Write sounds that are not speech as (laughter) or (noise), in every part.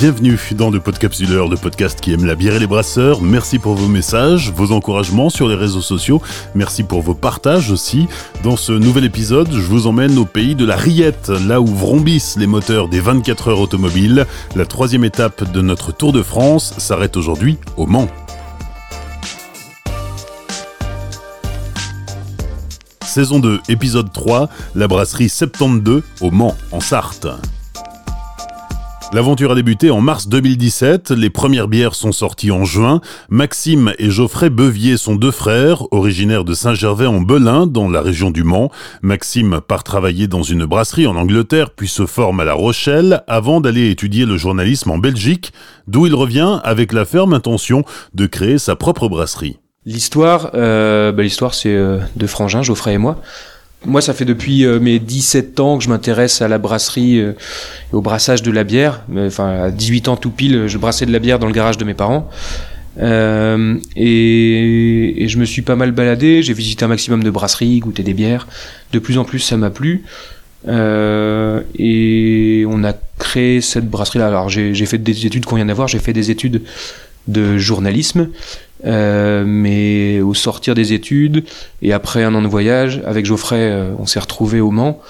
Bienvenue dans le Podcapsuleur, le podcast qui aime la bière et les brasseurs. Merci pour vos messages, vos encouragements sur les réseaux sociaux. Merci pour vos partages aussi. Dans ce nouvel épisode, je vous emmène au pays de la Riette, là où vrombissent les moteurs des 24 heures automobiles. La troisième étape de notre Tour de France s'arrête aujourd'hui au Mans. Saison 2, épisode 3, la brasserie 72 au Mans, en Sarthe. L'aventure a débuté en mars 2017, les premières bières sont sorties en juin. Maxime et Geoffrey Bevier sont deux frères, originaires de Saint-Gervais en Belin, dans la région du Mans. Maxime part travailler dans une brasserie en Angleterre, puis se forme à La Rochelle, avant d'aller étudier le journalisme en Belgique, d'où il revient avec la ferme intention de créer sa propre brasserie. L'histoire, euh, bah, l'histoire c'est euh, de Frangin, Geoffrey et moi. Moi, ça fait depuis euh, mes 17 ans que je m'intéresse à la brasserie et au brassage de la bière. Enfin, à 18 ans tout pile, je brassais de la bière dans le garage de mes parents. Et, et, je me suis pas mal baladé, j'ai visité un maximum de brasseries, goûté des bières. De plus en plus, ça m'a plu. Euh, et on a créé cette brasserie-là. Alors j'ai fait des études qu'on vient d'avoir, j'ai fait des études de journalisme. Euh, mais au sortir des études et après un an de voyage, avec Geoffrey, euh, on s'est retrouvé au Mans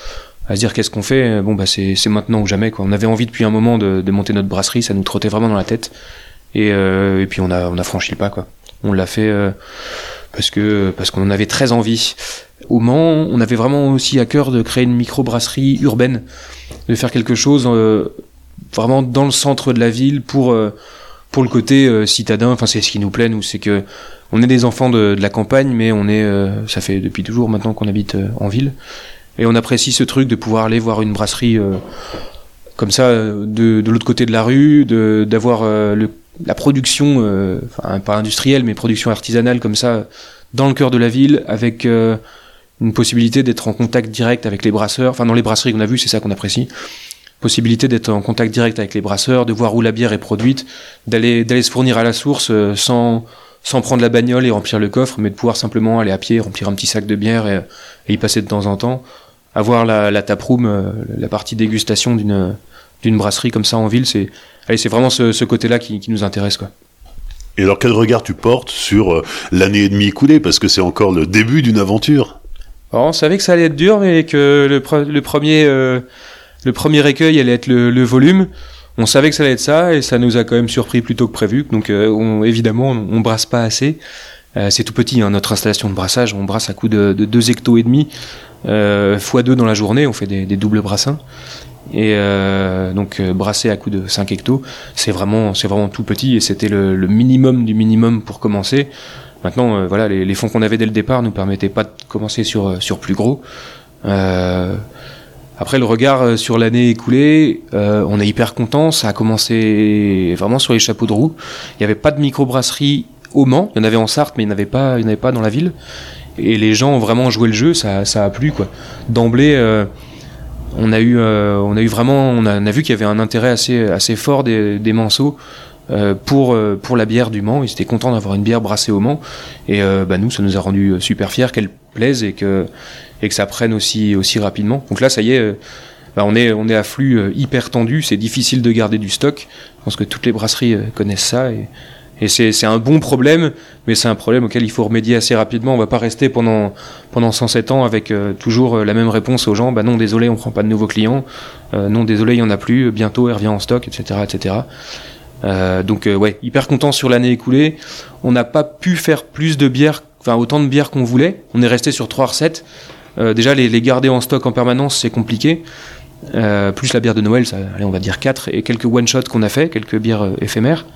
à se dire qu'est-ce qu'on fait? Bon, bah c'est maintenant ou jamais. Quoi. On avait envie depuis un moment de, monter notre brasserie, ça nous trottait vraiment dans la tête. Et, euh, puis on a, franchi le pas. Quoi. On l'a fait parce parce qu'on en avait très envie. Au Mans, on avait vraiment aussi à cœur de créer une micro-brasserie urbaine, de faire quelque chose vraiment dans le centre de la ville pour pour le côté euh, citadin, enfin c'est ce qui nous plaît, nous, c'est que on est des enfants de, de la campagne, mais on est, euh, ça fait depuis toujours maintenant qu'on habite euh, en ville, et on apprécie ce truc de pouvoir aller voir une brasserie comme ça de, de l'autre côté de la rue, d'avoir la production, enfin pas industrielle, mais production artisanale comme ça dans le cœur de la ville, avec une possibilité d'être en contact direct avec les brasseurs. Enfin, dans les brasseries qu'on a vues, c'est ça qu'on apprécie possibilité d'être en contact direct avec les brasseurs, de voir où la bière est produite, d'aller d'aller se fournir à la source euh, sans sans prendre la bagnole et remplir le coffre, mais de pouvoir simplement aller à pied, remplir un petit sac de bière et, y passer de temps en temps, avoir la, la taproom, euh, la partie dégustation d'une d'une brasserie comme ça en ville, c'est c'est vraiment ce, ce côté-là qui, qui nous intéresse quoi. Et alors quel regard tu portes sur euh, l'année et demie écoulée? Parce que c'est encore le début d'une aventure. Alors, on savait que ça allait être dur, mais que le, le premier le premier écueil allait être le, volume. On savait que ça allait être ça et ça nous a quand même surpris plutôt que prévu. Donc euh, on, évidemment, on, brasse pas assez. Euh, c'est tout petit, hein, notre installation de brassage. On brasse à coup de, de 2 hectos et demi euh, fois 2 dans la journée. On fait des, doubles brassins. Et donc brasser à coup de 5 hectos, c'est vraiment, c'est vraiment tout petit et c'était le, minimum du minimum pour commencer. Maintenant, voilà, les, les fonds qu'on avait dès le départ nous permettaient pas de commencer sur sur plus gros. Après, le regard euh, sur l'année écoulée, euh, on est hyper content. Ça a commencé vraiment sur les chapeaux de roue. Il n'y avait pas de microbrasserie au Mans. Il y en avait en Sarthe, mais il n'y en avait pas, dans la ville. Et les gens ont vraiment joué le jeu. Ça, a plu. D'emblée, euh, on a eu, vraiment, on a, vu qu'il y avait un intérêt assez, fort des, des Manceaux. pour, pour la bière du Mans. Ils étaient contents d'avoir une bière brassée au Mans. Et bah, nous, ça nous a rendu super fiers qu'elle plaise et que, et que ça prenne aussi, aussi rapidement. Donc là, ça y est, euh, bah, on est, on est à flux euh, hyper tendu, c'est difficile de garder du stock. Je pense que toutes les brasseries euh, connaissent ça et, et c'est un bon problème, mais c'est un problème auquel il faut remédier assez rapidement. On va pas rester pendant, pendant 107 ans avec toujours la même réponse aux gens. Bah non, désolé, on prend pas de nouveaux clients. non, désolé, il y en a plus. Bientôt, elle revient en stock, etc., etc. Donc ouais, hyper content sur l'année écoulée. On n'a pas pu faire plus de bières, enfin autant de bières qu'on voulait. On est resté sur trois recettes. Euh, déjà, les, garder en stock en permanence, c'est compliqué. Euh, plus la bière de Noël, ça, on va dire 4, et quelques one-shots qu'on a fait, quelques bières euh, éphémères.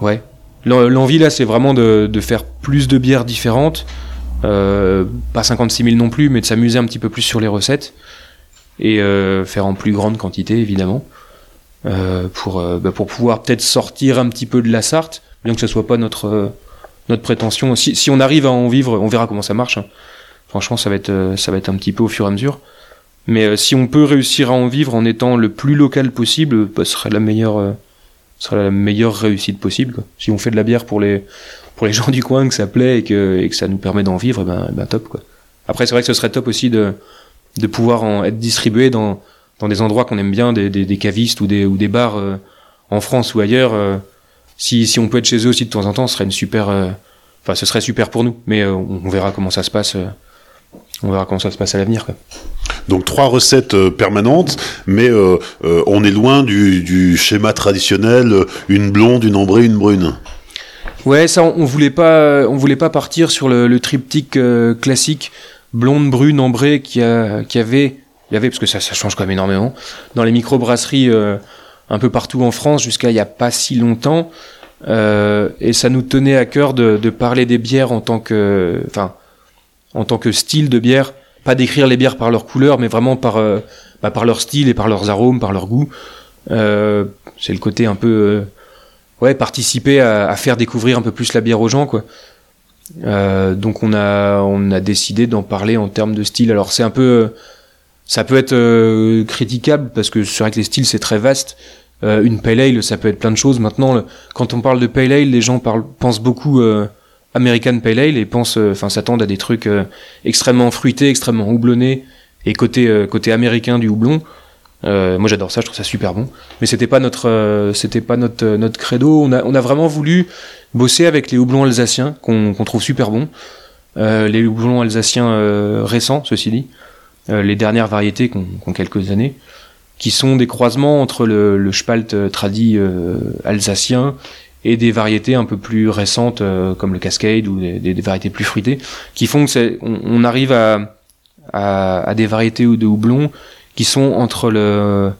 ouais. L'envie là, c'est vraiment de, faire plus de bières différentes. pas 56 000 non plus, mais de s'amuser un petit peu plus sur les recettes. Et faire en plus grande quantité, évidemment. pour, bah, pour pouvoir peut-être sortir un petit peu de la Sarthe, bien que ce soit pas notre notre prétention. Si, si on arrive à en vivre, on verra comment ça marche. Hein. Franchement, ça va être euh, ça va être un petit peu au fur et à mesure. Mais euh, si on peut réussir à en vivre en étant le plus local possible, bah, ce serait la meilleure euh, serait la meilleure réussite possible. Quoi. Si on fait de la bière pour les pour les (laughs) gens du coin que ça plaît et que, et que ça nous permet d'en vivre, ben, ben top quoi. Après c'est vrai que ce serait top aussi de de pouvoir en être distribué dans dans des endroits qu'on aime bien, des, des, des, cavistes ou des, ou des bars en France ou ailleurs. Si, si on peut être chez eux aussi de temps en temps, ce serait une super, enfin, ce serait super pour nous. Mais on, on, verra comment ça se passe. on verra comment ça se passe à l'avenir. Donc trois recettes euh, permanentes, mais euh, euh, on est loin du, du, schéma traditionnel une blonde, une ambrée, une brune. Ouais, ça on, voulait pas, on voulait pas partir sur le, le triptyque classique blonde, brune, ambrée qui, a, qui avait, il y avait parce que ça, ça change quand même énormément dans les microbrasseries un peu partout en France jusqu'à il y a pas si longtemps. et ça nous tenait à cœur de, de parler des bières en tant que, enfin, en tant que style de bière pas décrire les bières par leur couleur, mais vraiment par, euh, bah, par leur style et par leurs arômes, par leur goût. Euh, c'est le côté un peu, euh, ouais, participer à, à, faire découvrir un peu plus la bière aux gens, quoi. Euh, donc on a, on a décidé d'en parler en termes de style. Alors c'est un peu, ça peut être critiquable parce que c'est vrai que les styles c'est très vaste. une pale ale, ça peut être plein de choses. Maintenant, quand on parle de pale ale, les gens parlent, pensent beaucoup American Pale Ale et pense, euh, enfin, s'attendent à des trucs euh, extrêmement fruités, extrêmement houblonnés et côté euh, côté américain du houblon. moi, j'adore ça, je trouve ça super bon. Mais c'était pas notre c'était pas notre notre credo. On a on a vraiment voulu bosser avec les houblons alsaciens qu'on qu'on trouve super bons. les houblons alsaciens récents, ceci dit, les dernières variétés qu'on qu quelques années qui sont des croisements entre le, le spalt tradi alsacien et des variétés un peu plus récentes euh, comme le Cascade ou des, variétés plus fruitées qui font que on, on, arrive à, à, des variétés de houblon qui sont entre le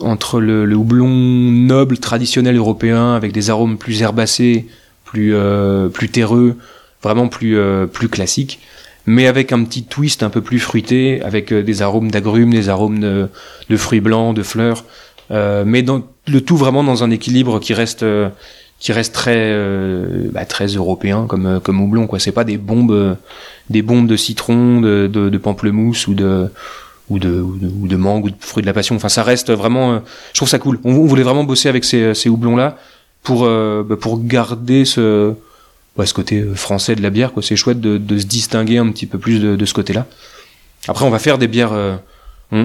entre le, houblon noble traditionnel européen avec des arômes plus herbacés, plus euh, plus terreux, vraiment plus euh, plus classiques, mais avec un petit twist un peu plus fruité, avec euh, des arômes d'agrumes, des arômes de, de, fruits blancs, de fleurs, euh, mais dans, le tout vraiment dans un équilibre qui reste qui reste très euh, bah, très européen comme euh, comme houblon quoi. C'est pas des bombes euh, des bombes de citron de, de, de pamplemousse ou de ou de, ou de, mangue ou de fruits de la passion. Enfin ça reste vraiment je trouve ça cool. On, voulait vraiment bosser avec ces, ces houblons là pour bah, pour garder ce ce côté français de la bière quoi c'est chouette de, de, se distinguer un petit peu plus de, de ce côté là après on va faire des bières on,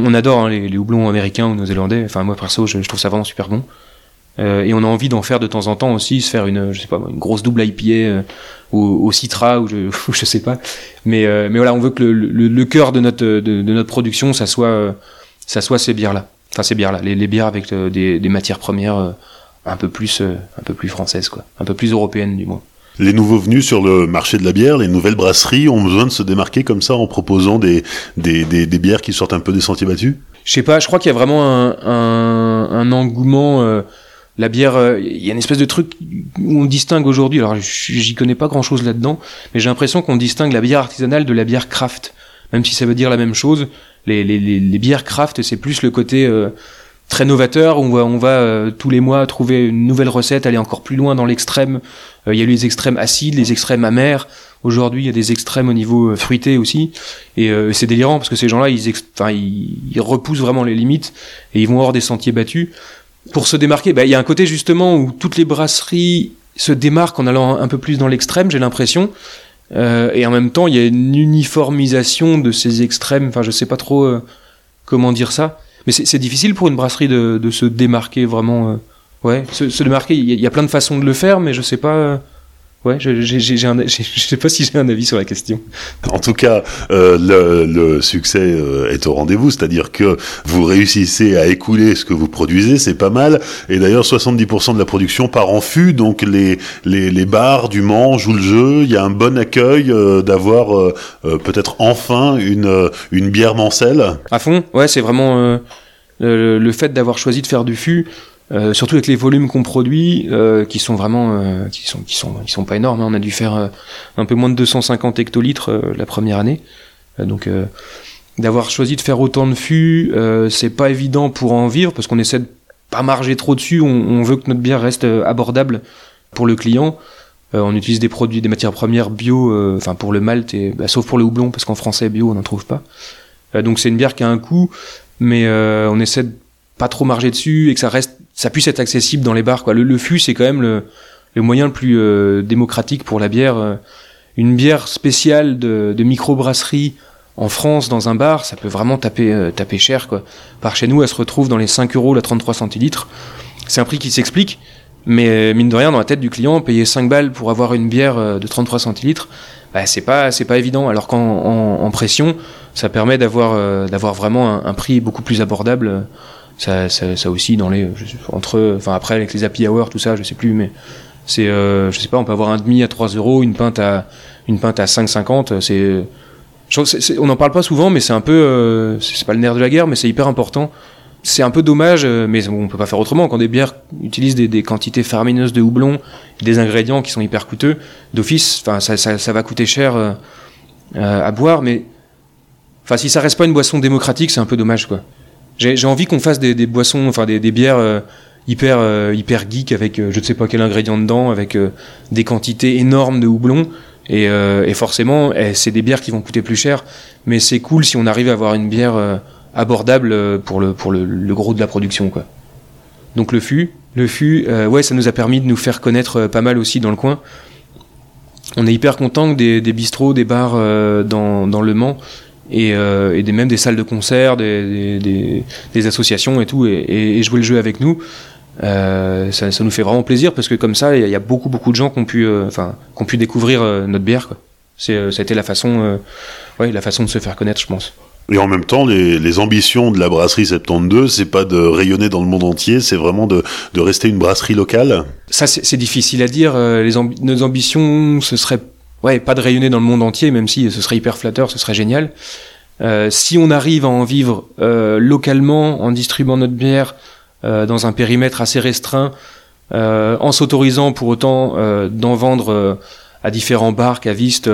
on, adore hein, les, les, houblons américains ou néo-zélandais enfin moi perso je, je trouve ça vraiment super bon euh, et on a envie d'en faire de temps en temps aussi, se faire une, je sais pas, une grosse double IPA euh, au, au, Citra ou je, (laughs) ou je sais pas. Mais, euh, mais voilà, on veut que le, le, le cœur de notre, de, notre production, ça soit, euh, ça soit ces bières-là. Enfin, ces bières-là, les, les, bières avec euh, des, des, matières premières un peu plus, un peu plus françaises, quoi, un peu plus européennes du moins. Les nouveaux venus sur le marché de la bière, les nouvelles brasseries ont besoin de se démarquer comme ça en proposant des, des, des, des bières qui sortent un peu des sentiers battus? Je sais pas, je crois qu'il y a vraiment un, un, un engouement la bière, il euh, y a une espèce de truc où on distingue aujourd'hui, alors j'y connais pas grand chose là-dedans, mais j'ai l'impression qu'on distingue la bière artisanale de la bière craft, même si ça veut dire la même chose. Les, les, les, les bières craft, c'est plus le côté euh, très novateur, on va, on va euh, tous les mois trouver une nouvelle recette, aller encore plus loin dans l'extrême. Il y a eu les extrêmes acides, les extrêmes amers. Aujourd'hui, il y a des extrêmes au niveau fruité aussi, et c'est délirant parce que ces gens-là, ils, ils, ils repoussent vraiment les limites et ils vont hors des sentiers battus pour se démarquer, bah, il y a un côté justement où toutes les brasseries se démarquent en allant un peu plus dans l'extrême, j'ai l'impression. Euh, et en même temps, il y a une uniformisation de ces extrêmes. Enfin, je sais pas trop euh, comment dire ça. Mais c'est difficile pour une brasserie de, se démarquer vraiment. Euh, ouais, se, se démarquer. Il y, y, a plein de façons de le faire, mais je sais pas euh, Ouais, je, (laughs) je sais pas si j'ai un avis sur la question. En tout cas, euh, le, le, succès euh, est au rendez-vous, c'est-à-dire que vous réussissez à écouler ce que vous produisez, c'est pas mal. Et d'ailleurs, 70% de la production part en fût, donc les, les, les, bars du Mans jouent le jeu. Il y a un bon accueil euh, d'avoir peut-être enfin une, une bière mancelle. À fond, ouais, c'est vraiment le, le, fait d'avoir choisi de faire du fût. Euh, surtout avec les volumes qu'on produit, euh, qui sont vraiment, euh, qui sont, qui sont, ils sont pas énormes. Hein. On a dû faire euh, un peu moins de 250 hectolitres euh, la première année. donc, d'avoir choisi de faire autant de fûts, c'est pas évident pour en vivre parce qu'on essaie de pas marger trop dessus. On, on, veut que notre bière reste abordable pour le client. on utilise des produits, des matières premières bio, enfin pour le malt et bah, sauf pour le houblon parce qu'en français bio on n'en trouve pas. donc c'est une bière qui a un coût, mais on essaie de pas trop marger dessus et que ça reste ça puisse être accessible dans les bars. Le, le fût, c'est quand même le, moyen le plus euh, démocratique pour la bière. Euh, une bière spéciale de, de microbrasserie en France, dans un bar, ça peut vraiment taper, taper cher. Par chez nous, elle se retrouve dans les 5 euros la 33 centilitres. C'est un prix qui s'explique, mais mine de rien, dans la tête du client, payer 5 balles pour avoir une bière de 33 centilitres, bah, c'est pas pas évident. Alors qu'en en, pression, ça permet d'avoir vraiment un, prix beaucoup plus abordable. Ça, ça, aussi dans les entre enfin après avec les happy hour tout ça, je sais plus, mais c'est je sais pas, on peut avoir un demi à 3 euros, une pinte à une pinte à 5,50. C'est on n'en parle pas souvent, mais c'est un peu c'est pas le nerf de la guerre, mais c'est hyper important c'est un peu dommage, mais on peut pas faire autrement. Quand des bières utilisent des, quantités faramineuses de houblon, des ingrédients qui sont hyper coûteux, d'office, enfin ça, ça, va coûter cher euh, euh, à boire, mais enfin si ça reste pas une boisson démocratique, c'est un peu dommage quoi. J'ai envie qu'on fasse des, boissons, enfin des, bières euh, hyper euh, hyper geek avec je ne sais pas quel ingrédient dedans, avec des quantités énormes de houblon. Et, forcément, eh, c'est des bières qui vont coûter plus cher, mais c'est cool si on arrive à avoir une bière abordable pour le pour le, gros de la production quoi. Donc le fût, le fût, euh, ouais, ça nous a permis de nous faire connaître euh, pas mal aussi dans le coin. On est hyper content que des, des bistrots, des bars euh, dans, dans, Le Mans et, et des, même des salles de concert, des, des, des associations et tout, et, et, jouer le jeu avec nous. Ça, ça, nous fait vraiment plaisir parce que comme ça, il y, a beaucoup beaucoup de gens qui ont pu, enfin, qui ont pu découvrir notre bière. Quoi. C'est, ça a été la façon, ouais, la façon de se faire connaître, je pense. Et en même temps, les, les, ambitions de la brasserie 72, c'est pas de rayonner dans le monde entier, c'est vraiment de, de, rester une brasserie locale? Ça, c'est difficile à dire. Euh, les nos ambitions, ce serait ouais, pas de rayonner dans le monde entier, même si ce serait hyper flatteur, ce serait génial. Euh, si on arrive à en vivre euh, localement, en distribuant notre bière euh, dans un périmètre assez restreint, en s'autorisant pour autant d'en vendre à différents bars, cavistes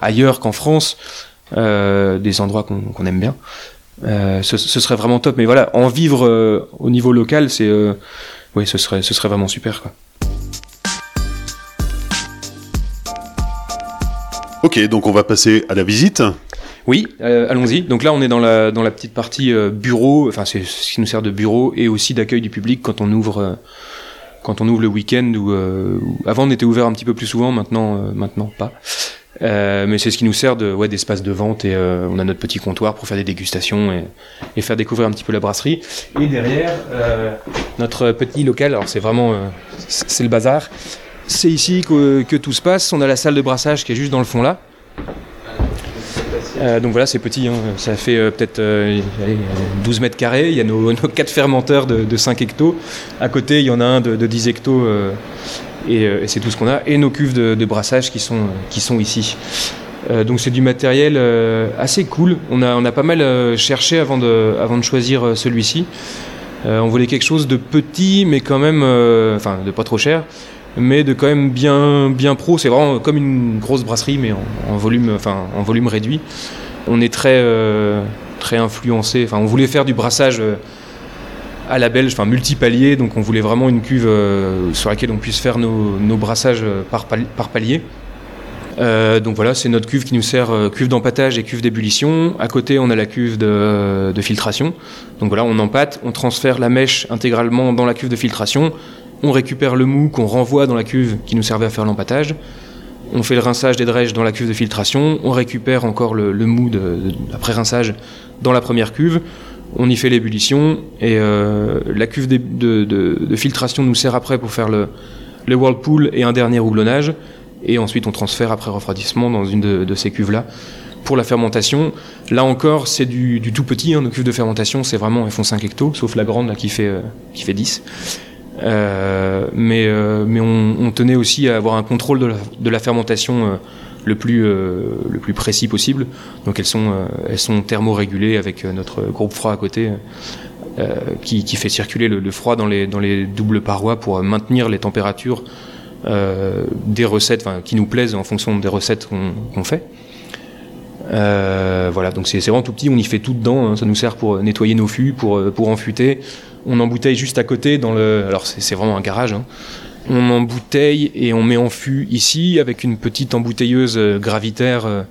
ailleurs qu'en France, des endroits qu'on aime bien. Ce, serait vraiment top. Mais voilà, en vivre au niveau local, c'est oui, ce serait, ce serait vraiment super. Quoi. Ok, donc on va passer à la visite. Oui, euh, allons-y. Donc là, on est dans la, dans la petite partie euh, bureau, enfin c'est ce qui nous sert de bureau et aussi d'accueil du public quand on ouvre, euh, quand on ouvre le week-end. Ou, avant, on était ouvert un petit peu plus souvent, maintenant, maintenant pas. Mais c'est ce qui nous sert de ouais, d'espace de vente et on a notre petit comptoir pour faire des dégustations et, et, faire découvrir un petit peu la brasserie. Et derrière, notre petit local, alors c'est vraiment c'est le bazar. C'est ici que, tout se passe. On a la salle de brassage qui est juste dans le fond là. Euh, donc voilà, c'est petit, hein. ça fait peut-être 12 mètres carrés. Il y a nos, (laughs) nos 4 fermenteurs de, de, 5 hectos. À côté, il y en a un de, de 10 hectos et, euh, c'est tout ce qu'on a, et nos cuves de, de, brassage qui sont, qui sont ici. Euh, donc c'est du matériel euh, assez cool. On a, on a pas mal euh, cherché avant de, avant de choisir euh, celui-ci. Euh, on voulait quelque chose de petit, mais quand même, enfin de pas trop cher, mais de quand même bien, bien pro. C'est vraiment comme une grosse brasserie, mais en, volume, enfin en volume réduit. On est très, très influencé. Enfin, on voulait faire du brassage à la belge, enfin multipalier, donc on voulait vraiment une cuve euh, sur laquelle on puisse faire nos, brassages euh, par, par palier. Euh, donc voilà, c'est notre cuve qui nous sert euh, cuve d'empattage et cuve d'ébullition. À côté, on a la cuve de, de, filtration. Donc voilà, on empâte, on transfère la mèche intégralement dans la cuve de filtration. On récupère le mou qu'on renvoie dans la cuve qui nous servait à faire l'empattage. On fait le rinçage des drèches dans la cuve de filtration. On récupère encore le, mou après rinçage dans la première cuve. On y fait l'ébullition et euh, la cuve de, filtration nous sert après pour faire le, whirlpool et un dernier houblonnage. Et ensuite on transfère après refroidissement dans une de, ces cuves là pour la fermentation. Là encore c'est du, tout petit hein, nos cuves de fermentation c'est vraiment elles font 5 hectos sauf la grande là, qui fait euh, qui fait 10 euh, mais euh, mais on, on, tenait aussi à avoir un contrôle de la, de la fermentation euh, le plus, euh, le plus précis possible. Donc elles sont, euh, elles sont thermorégulées avec euh, notre groupe froid à côté. Qui, qui, fait circuler le, le, froid dans les, dans les doubles parois pour maintenir les températures des recettes qui nous plaisent en fonction des recettes qu'on qu fait. Euh, voilà, donc c'est vraiment tout petit, on y fait tout dedans, hein, ça nous sert pour nettoyer nos fûts, pour, pour enfuter. On embouteille juste à côté dans le. Alors c'est vraiment un garage, hein, on embouteille et on met en fût ici avec une petite embouteilleuse euh, gravitaire euh,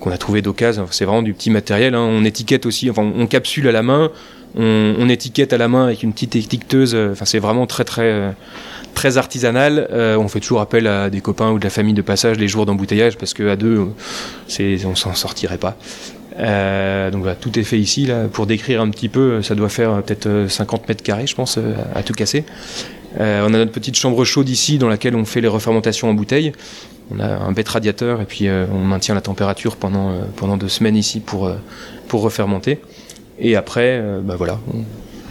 qu'on a trouvé d'occasion. C'est vraiment du petit matériel. Hein. On étiquette aussi, enfin on capsule à la main, on, étiquette à la main avec une petite étiqueteuse. Euh, enfin c'est vraiment très très très artisanal. Euh, on fait toujours appel à des copains ou de la famille de passage les jours d'embouteillage parce que à deux, on s'en sortirait pas. donc voilà, tout est fait ici. Là, pour décrire un petit peu, ça doit faire peut-être 50 mètres carrés, je pense, à tout casser. on a notre petite chambre chaude ici dans laquelle on fait les refermentations en bouteille. On a un bête radiateur et puis on maintient la température pendant, pendant deux semaines ici pour, pour refermenter. Et après, bah voilà,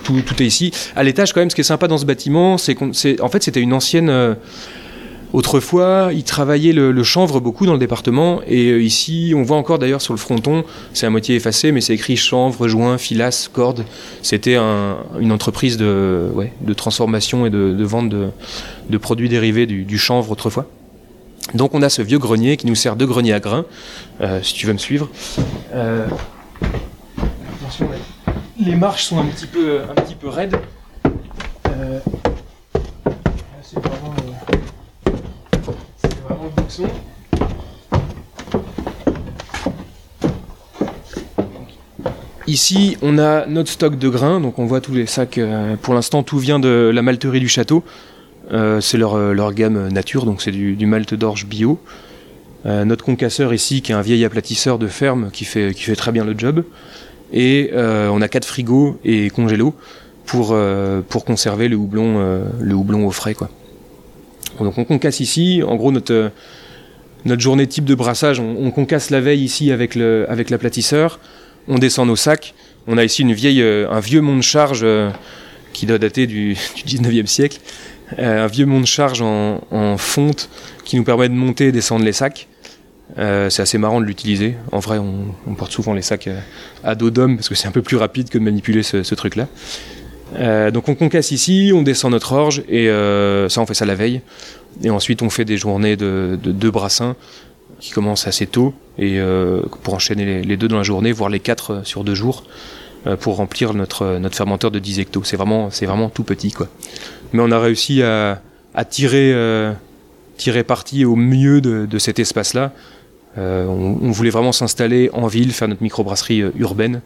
tout, est ici. À l'étage, quand même, ce qui est sympa dans ce bâtiment, c'est qu'en en fait, c'était une ancienne. Autrefois, ils travaillaient le, chanvre beaucoup dans le département, et euh, ici, on voit encore d'ailleurs sur le fronton, c'est à moitié effacé, mais c'est écrit chanvre, joint, filasse, corde. C'était une entreprise de, transformation et de, vente de, produits dérivés du, chanvre autrefois. Donc on a ce vieux grenier qui nous sert de grenier à grains, euh, si tu veux me suivre. Euh, les marches sont un petit peu, raides. Ici, on a notre stock de grains, donc on voit tous les sacs. Euh, pour l'instant, tout vient de la malterie du château. Euh, c'est leur, euh, leur, gamme nature, donc c'est du, du, malte d'orge bio. notre concasseur ici, qui est un vieil aplatisseur de ferme, qui fait, qui fait très bien le job. Et on a quatre frigos et congélos pour, pour conserver le houblon, le houblon au frais. Quoi. Donc on concasse ici. En gros, notre notre journée type de brassage, on, concasse la veille ici avec, le, avec l'aplatisseur, on descend nos sacs. On a ici une vieille, euh, un vieux mont de charge euh, qui doit dater du, (laughs) du 19e siècle, euh, un vieux mont de charge en, fonte qui nous permet de monter et descendre les sacs. C'est assez marrant de l'utiliser. En vrai, on, porte souvent les sacs à dos d'homme parce que c'est un peu plus rapide que de manipuler ce, truc-là. donc on concasse ici, on descend notre orge et ça on fait ça la veille. Et ensuite, on fait des journées de, deux brassins qui commencent assez tôt et euh, pour enchaîner les, deux dans la journée, voire les quatre euh, sur deux jours, euh, pour remplir notre, notre fermenteur de 10 hectos. C'est vraiment, tout petit, quoi. Mais on a réussi à, tirer, tirer parti au mieux de, cet espace-là. On, on, voulait vraiment s'installer en ville, faire notre microbrasserie urbaine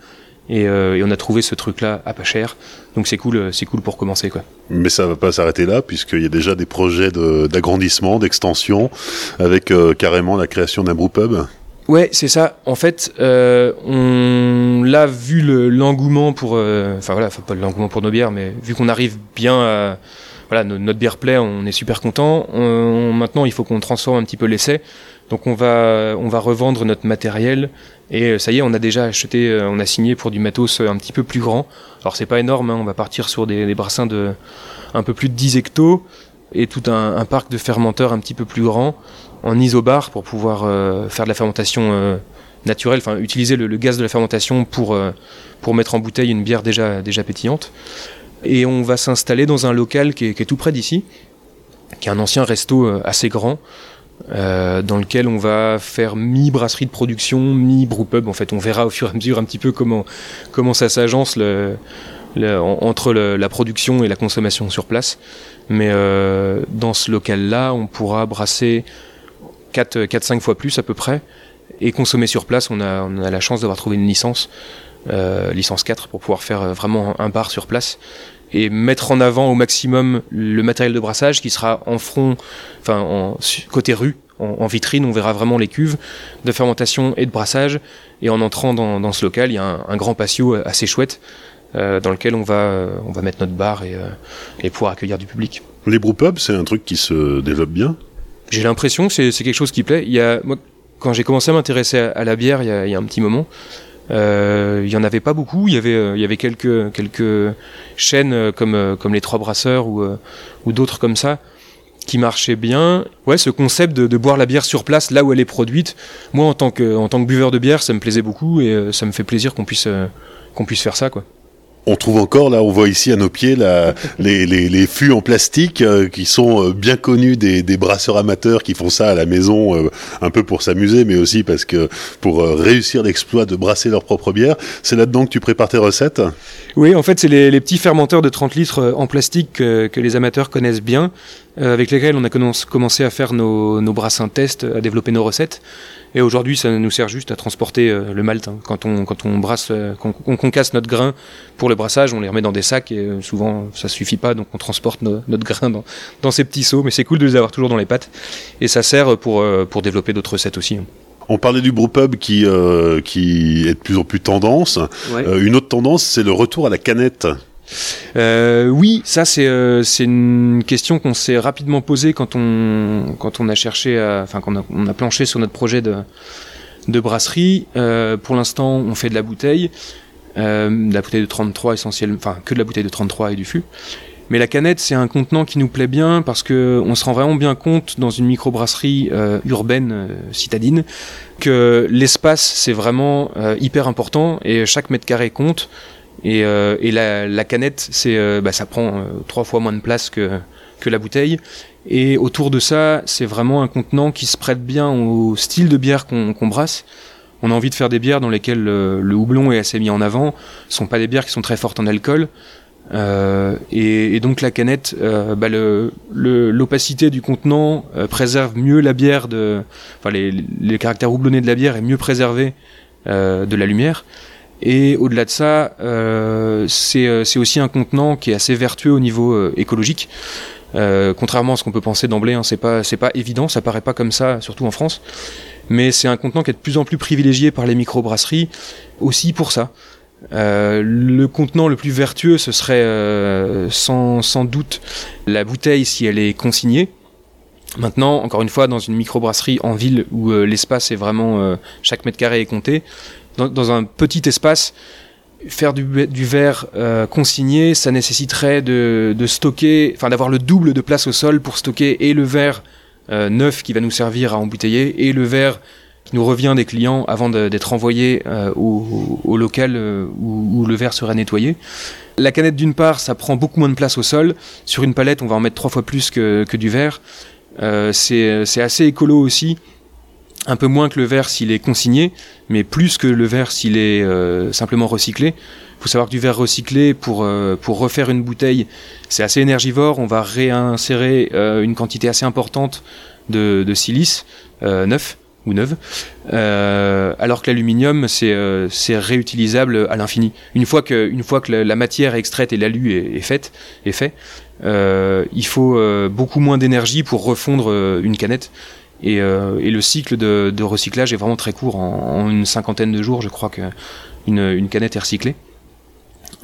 euh, et, on a trouvé ce truc-là à pas cher. Donc c'est cool, c'est cool pour commencer, quoi. Mais ça va pas s'arrêter là, puisqu'il y a déjà des projets d'agrandissement, d'extension, avec euh, carrément la création d'un brewpub. Ouais, c'est ça. En fait, euh, on l'a vu l'engouement pour, enfin voilà, pas l'engouement pour nos bières, mais vu qu'on arrive bien à, voilà, notre bière plaît, on est super content. maintenant, il faut qu'on transforme un petit peu l'essai. Donc on va, on va revendre notre matériel et euh, ça y est, on a déjà acheté, euh, on a signé pour du matos euh, un petit peu plus grand. Alors c'est pas énorme, hein, on va partir sur des, brassins de un peu plus de 10 hectos et tout un, parc de fermenteurs un petit peu plus grand en isobar pour pouvoir faire de la fermentation naturelle, enfin utiliser le, gaz de la fermentation pour, pour mettre en bouteille une bière déjà, déjà pétillante. Et on va s'installer dans un local qui est, tout près d'ici, qui est un ancien resto assez grand, euh, dans lequel on va faire mi-brasserie de production, mi-brewpub. En fait, on verra au fur et à mesure un petit peu comment, comment ça s'agence entre la production et la consommation sur place. Mais euh, dans ce local-là, on pourra brasser 4-5 fois plus à peu près et consommer sur place. On a, la chance d'avoir trouvé une licence, euh, licence 4, pour pouvoir faire vraiment un bar sur place et mettre en avant au maximum le matériel de brassage qui sera en front, enfin en côté rue, en, vitrine, on verra vraiment les cuves de fermentation et de brassage. Et en entrant dans, ce local, il y a un, grand patio assez chouette euh, dans lequel on va, on va mettre notre bar et, euh, et pouvoir accueillir du public. Les brewpubs, c'est un truc qui se développe bien? J'ai l'impression que c'est quelque chose qui plaît. Il y a, moi, quand j'ai commencé à m'intéresser à, la bière il y, a, il y a un petit moment, euh, il y en avait pas beaucoup. Il y avait, euh, il y avait quelques, quelques chaînes euh, comme, comme les Trois Brasseurs ou, ou d'autres comme ça qui marchaient bien. Ouais, ce concept de, de, boire la bière sur place, là où elle est produite. Moi, en tant que, en tant que buveur de bière, ça me plaisait beaucoup et ça me fait plaisir qu'on puisse, qu'on puisse faire ça, quoi. On trouve encore, là, on voit ici à nos pieds les, les, les, fûts en plastique euh, qui sont euh, bien connus des, des, brasseurs amateurs qui font ça à la maison, euh, un peu pour s'amuser, mais aussi parce que pour réussir l'exploit de brasser leur propre bière. C'est là-dedans que tu prépares tes recettes? Oui, en fait, c'est les, les, petits fermenteurs de 30 litres en plastique que, que les amateurs connaissent bien, avec lesquels on a commencé à faire nos, nos brassins tests, à développer nos recettes. Et aujourd'hui, ça nous sert juste à transporter euh, le malt. Hein. Quand, on, quand on brasse, euh, quand on concasse notre grain pour le brassage, on les remet dans des sacs et euh, souvent ça suffit pas, donc on transporte notre grain dans, dans, ces petits seaux. Mais c'est cool de les avoir toujours dans les pattes. Et ça sert pour, pour développer d'autres recettes aussi. Hein. On parlait du brewpub qui, euh, qui est de plus en plus tendance. Euh, une autre tendance, c'est le retour à la canette. Euh, oui, ça c'est c'est une question qu'on s'est rapidement posée quand on a cherché, enfin quand on a, planché sur notre projet de brasserie. pour l'instant, on fait de la bouteille, de la bouteille de 33 essentiellement, enfin que de la bouteille de 33 et du fût. Mais la canette, c'est un contenant qui nous plaît bien parce que on se rend vraiment bien compte dans une microbrasserie euh, urbaine euh, citadine que l'espace c'est vraiment euh, hyper important et chaque mètre carré compte. Et, et la, canette, c'est, bah, ça prend trois fois moins de place que, que la bouteille. Et autour de ça, c'est vraiment un contenant qui se prête bien au style de bière qu'on brasse. On a envie de faire des bières dans lesquelles le, houblon est assez mis en avant. Ce sont pas des bières qui sont très fortes en alcool. Euh, et, donc la canette, euh, bah l'opacité du contenant euh, préserve mieux la bière, de, enfin les, les, caractères houblonnés de la bière est mieux préservé euh, de la lumière. Et au-delà de ça, euh, c'est aussi un contenant qui est assez vertueux au niveau écologique. contrairement à ce qu'on peut penser d'emblée, hein, c'est pas pas évident, ça paraît pas comme ça, surtout en France. Mais c'est un contenant qui est de plus en plus privilégié par les microbrasseries aussi pour ça. Euh, le contenant le plus vertueux, ce serait euh, sans, sans, doute la bouteille si elle est consignée. Maintenant, encore une fois, dans une microbrasserie en ville où euh, l'espace est vraiment chaque mètre carré est compté, dans, un petit espace, faire du, verre consigné, ça nécessiterait de, stocker, enfin d'avoir le double de place au sol pour stocker et le verre neuf qui va nous servir à embouteiller et le verre qui nous revient des clients avant d'être envoyé euh, au, local euh, où, le verre sera nettoyé. La canette d'une part, ça prend beaucoup moins de place au sol. Sur une palette, on va en mettre trois fois plus que, du verre. Euh, c'est assez écolo aussi. Un peu moins que le verre s'il est consigné, mais plus que le verre s'il est euh, simplement recyclé. Il faut savoir que du verre recyclé, pour, euh, pour refaire une bouteille, c'est assez énergivore. On va réinsérer une quantité assez importante de, de silice neuf ou neuve, euh, alors que l'aluminium c'est euh, réutilisable à l'infini. Une fois que une fois que la, matière est extraite et l'alu est, est, faite est fait, euh, il faut euh, beaucoup moins d'énergie pour refondre euh, une canette. Et, et le cycle de, recyclage est vraiment très court. En, une cinquantaine de jours, je crois que une, canette est recyclée.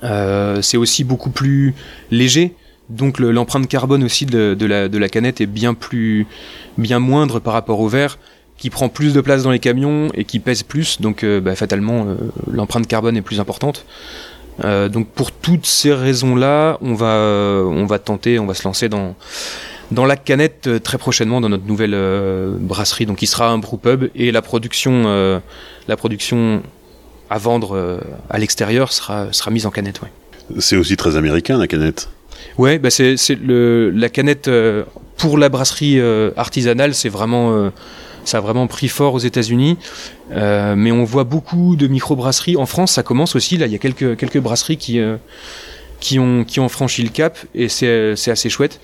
c'est aussi beaucoup plus léger donc l'empreinte carbone aussi de, la, canette est bien plus bien moindre par rapport au verre qui prend plus de place dans les camions et qui pèse plus, donc euh, bah, fatalement euh, l'empreinte carbone est plus importante. Euh, donc pour toutes ces raisons-là, on va, on va tenter, on va se lancer dans, dans la canette très prochainement dans notre nouvelle brasserie, donc qui sera un brewpub et la production, la production à vendre à l'extérieur sera, sera mise en canette. Ouais. C'est aussi très américain la canette. Ouais, bah c'est, la canette pour la brasserie artisanale, c'est vraiment ça a vraiment pris fort aux États-Unis, euh, mais on voit beaucoup de microbrasseries en France. Ça commence aussi là. Il y a quelques quelques brasseries qui euh, qui ont qui ont franchi le cap et c'est c'est assez chouette.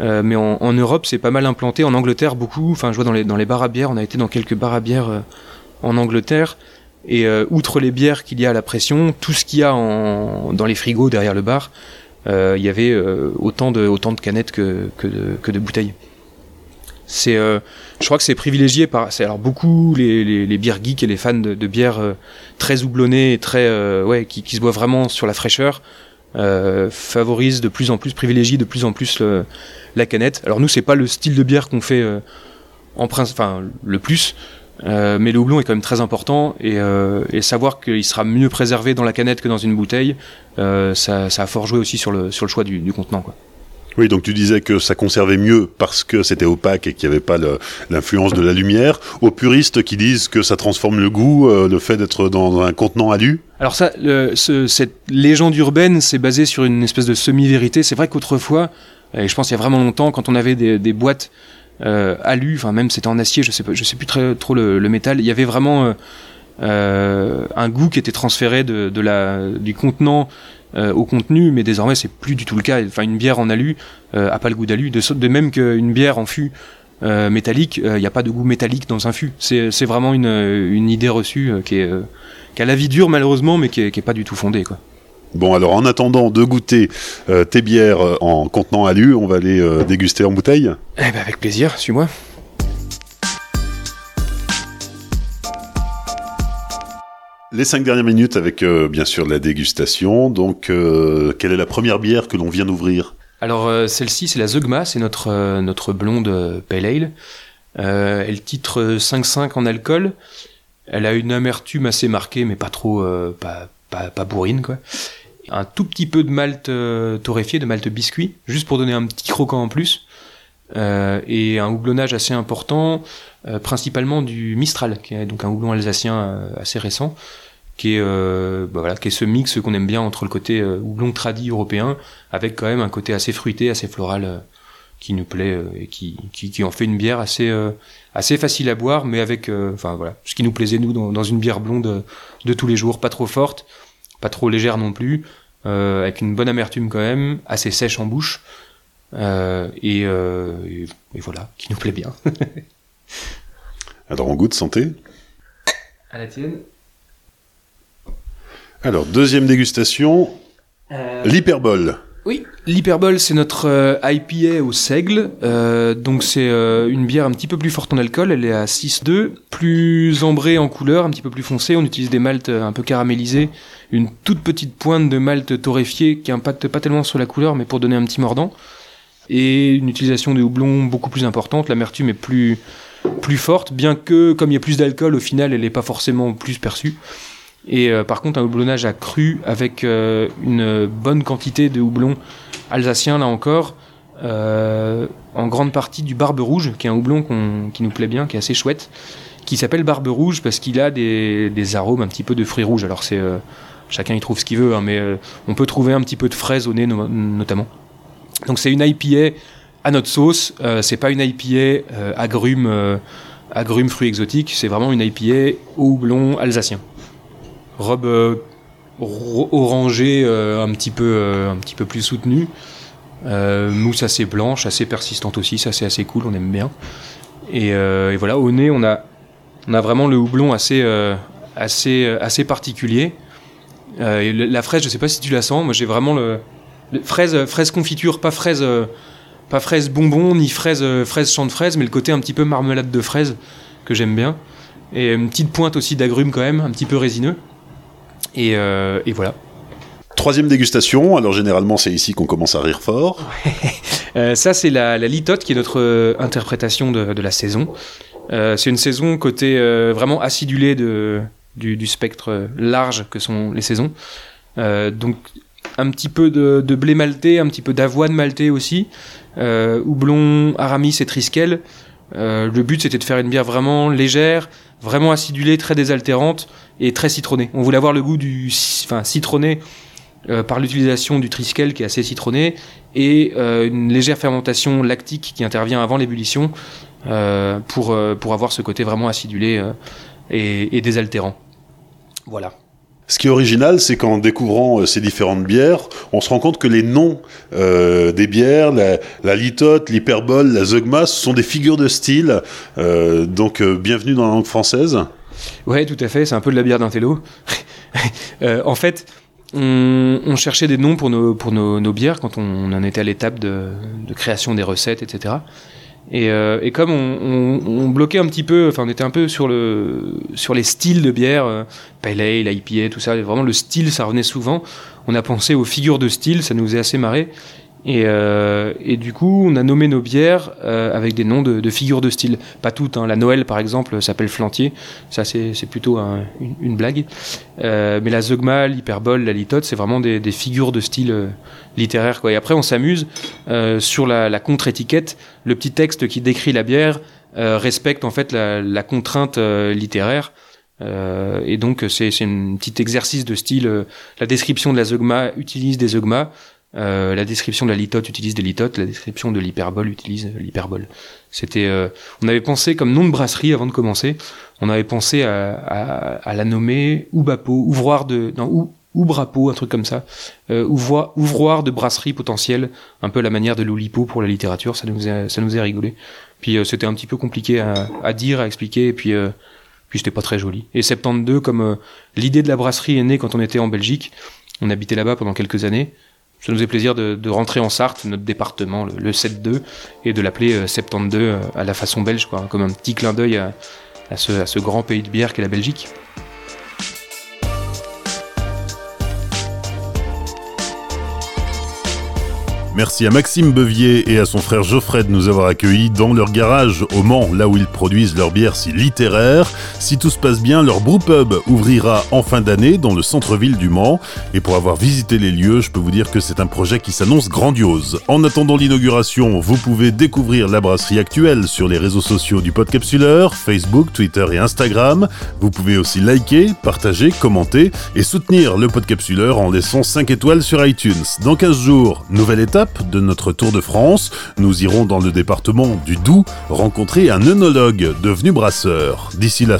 Euh, mais en, en Europe, c'est pas mal implanté. En Angleterre, beaucoup. Enfin, je vois dans les dans les bars à bière. On a été dans quelques bars à bière euh, en Angleterre. Et euh, outre les bières qu'il y a à la pression, tout ce qu'il y a en, dans les frigos derrière le bar, il y avait autant de autant de canettes que que de, que de bouteilles. C'est, euh, je crois que c'est privilégié par, c'est alors beaucoup les, les, les bières geeks et les fans de, de bières euh, très houblonnées et très, euh, ouais, qui, qui, se boivent vraiment sur la fraîcheur, euh, favorisent de plus en plus, privilégient de plus en plus la canette. Alors nous, c'est pas le style de bière qu'on fait en principe, enfin le plus, mais le houblon est quand même très important et, savoir qu'il sera mieux préservé dans la canette que dans une bouteille, ça, a fort joué aussi sur le, choix du, du contenant. Oui, donc tu disais que ça conservait mieux parce que c'était opaque et qu'il n'y avait pas l'influence de la lumière. Aux puristes qui disent que ça transforme le goût, euh, le fait d'être dans un contenant alu Alors ça, cette légende urbaine, c'est basé sur une espèce de semi-vérité. C'est vrai qu'autrefois, et je pense il y a vraiment longtemps, quand on avait des, boîtes euh, alu, enfin même c'était en acier, je sais sais plus trop le, métal, il y avait vraiment... Euh, un goût qui était transféré de, de la, du contenant euh, au contenu, mais désormais c'est plus du tout le cas. Enfin, une bière en alu euh, a pas le goût d'alu, de, de, même qu'une bière en fût euh, métallique, il n'y a pas de goût métallique dans un fût. C'est vraiment une, une, idée reçue qui, est, qui a la vie dure malheureusement, mais qui est, qui est pas du tout fondée. Quoi. Bon, alors en attendant de goûter euh, tes bières en contenant alu, on va euh, déguster en bouteille Eh ben avec plaisir, suis-moi. Les cinq dernières minutes avec euh, bien sûr la dégustation. Donc, euh, quelle est la première bière que l'on vient d'ouvrir? Alors euh, celle-ci, c'est la Zeugma, c'est notre notre blonde pale ale. elle titre 5,5 en alcool. Elle a une amertume assez marquée, mais pas trop, pas, pas, pas, bourrine quoi. Un tout petit peu de malt torréfié, de malt biscuit, juste pour donner un petit croquant en plus. et un houblonnage assez important, principalement du Mistral, qui est donc un houblon alsacien assez récent qui est, euh, bah voilà, qui est ce mix qu'on aime bien entre le côté euh, houblon tradit européen, avec quand même un côté assez fruité, assez floral, euh, qui nous plaît euh, et qui, qui, qui, en fait une bière assez, euh, assez facile à boire, mais avec, enfin voilà, ce qui nous plaisait nous dans, dans une bière blonde de tous les jours, pas trop forte, pas trop légère non plus, avec une bonne amertume quand même, assez sèche en bouche, et, et, et voilà, qui nous plaît bien. (laughs) Alors on goûte santé? À la tienne. Alors, deuxième dégustation, euh... l'hyperbole. Oui, l'hyperbole, c'est notre euh, IPA au seigle. Euh, donc, c'est une bière un petit peu plus forte en alcool. Elle est à 6,2, plus ambrée en couleur, un petit peu plus foncée. On utilise des maltes un peu caramélisés, une toute petite pointe de malt torréfié qui impacte pas tellement sur la couleur, mais pour donner un petit mordant. Et une utilisation de houblon beaucoup plus importante. L'amertume est plus, plus forte, bien que, comme il y a plus d'alcool, au final, elle n'est pas forcément plus perçue. Et euh, par contre, un houblonnage accru avec euh, une bonne quantité de houblon alsacien, là encore, euh, en grande partie du Barbe Rouge, qui est un houblon qui nous plaît bien, qui est assez chouette, qui s'appelle Barbe Rouge parce qu'il a des, arômes un petit peu de fruits rouges. Alors c'est chacun y trouve ce qu'il veut, hein, mais on peut trouver un petit peu de fraises au nez notamment. Donc c'est une IPA à notre sauce. c'est pas une IPA agrumes, agrumes fruits exotiques. C'est vraiment une IPA au houblon alsacien robe euh, orangée euh, un petit peu euh, un petit peu plus soutenue. Mousse assez blanche assez persistante aussi ça c'est assez cool on aime bien. Et, voilà au nez on a on a vraiment le houblon assez assez assez particulier. La fraise je sais pas si tu la sens moi j'ai vraiment le, fraise fraise confiture pas fraise pas fraise bonbon ni fraise fraise champ de fraise mais le côté un petit peu marmelade de fraise que j'aime bien. Et une petite pointe aussi d'agrumes quand même un petit peu résineux euh, et, voilà. Troisième dégustation, alors généralement c'est ici qu'on commence à rire fort. (laughs) euh, ça c'est la, la, litote qui est notre euh, interprétation de, de la saison. Euh, c'est une saison côté euh, vraiment acidulé de, du, du, spectre large que sont les saisons. donc un petit peu de, de, blé maltais, un petit peu d'avoine maltais aussi, houblon, aramis et triskel. le but c'était de faire une bière vraiment légère, vraiment acidulée, très désaltérante et très citronné. On voulait avoir le goût du enfin, citronné euh, par l'utilisation du triskel qui est assez citronné et euh, une légère fermentation lactique qui intervient avant l'ébullition euh, pour, pour avoir ce côté vraiment acidulé et, désaltérant. Voilà. Ce qui est original, c'est qu'en découvrant euh, ces différentes bières, on se rend compte que les noms des bières, la, litote, l'hyperbole, la zeugma, ce sont des figures de style. donc, bienvenue dans la langue française. Ouais, tout à fait. C'est un peu de la bière (laughs) euh, en fait, on, cherchait des noms pour nos, bières quand on, en était à l'étape de, création des recettes, etc. Et, euh, et comme on, bloquait un petit peu, enfin on était un peu sur, le, sur les styles de bière, euh, Pale Ale, IPA, tout ça, vraiment le style ça revenait souvent. On a pensé aux figures de style, ça nous est assez marré. Et, euh, et, du coup, on a nommé nos bières euh, avec des noms de, figures de style. Pas toutes. Hein. La Noël, par exemple, s'appelle Flantier. Ça, c'est plutôt un, une, blague. Euh, mais la Zeugma, l'Hyperbole, la Litote, c'est vraiment des, figures de style euh, littéraire. Et après, on s'amuse euh, sur la, contre-étiquette. Le petit texte qui décrit la bière euh, respecte en fait la, contrainte littéraire. et donc, c'est un petit exercice de style. la description de la Zeugma utilise des Zeugma. Euh, la description de la litote utilise des litotes, la description de l'hyperbole utilise l'hyperbole. C'était, euh, on avait pensé comme nom de brasserie avant de commencer, on avait pensé à, à, à la nommer Oubapo, ouvroir de, non, ou, Oubrapo, un truc comme ça, euh, ouvroir, ouvroir de brasserie potentielle, un peu la manière de l'Oulipo pour la littérature, ça nous a, ça nous a rigolé. Puis euh, c'était un petit peu compliqué à, à, dire, à expliquer, et puis euh, puis c'était pas très joli. Et 72, comme euh, l'idée de la brasserie est née quand on était en Belgique, on habitait là-bas pendant quelques années ça nous faisait plaisir de, rentrer en Sarthe, notre département, le, 7-2, et de l'appeler euh, 72 euh, à la façon belge, quoi, comme un petit clin d'œil à, ce, grand pays de bière qu'est la Belgique. Merci à Maxime Bevier et à son frère Geoffrey de nous avoir accueillis dans leur garage au Mans, là où ils produisent leur bière si littéraire. Si tout se passe bien, leur brewpub ouvrira en fin d'année dans le centre-ville du Mans. Et pour avoir visité les lieux, je peux vous dire que c'est un projet qui s'annonce grandiose. En attendant l'inauguration, vous pouvez découvrir la brasserie actuelle sur les réseaux sociaux du Podcapsuleur, Facebook, Twitter et Instagram. Vous pouvez aussi liker, partager, commenter et soutenir le Podcapsuleur en laissant 5 étoiles sur iTunes. Dans 15 jours, nouvelle étape de notre Tour de France. Nous irons dans le département du Doubs rencontrer un œnologue devenu brasseur. D'ici là,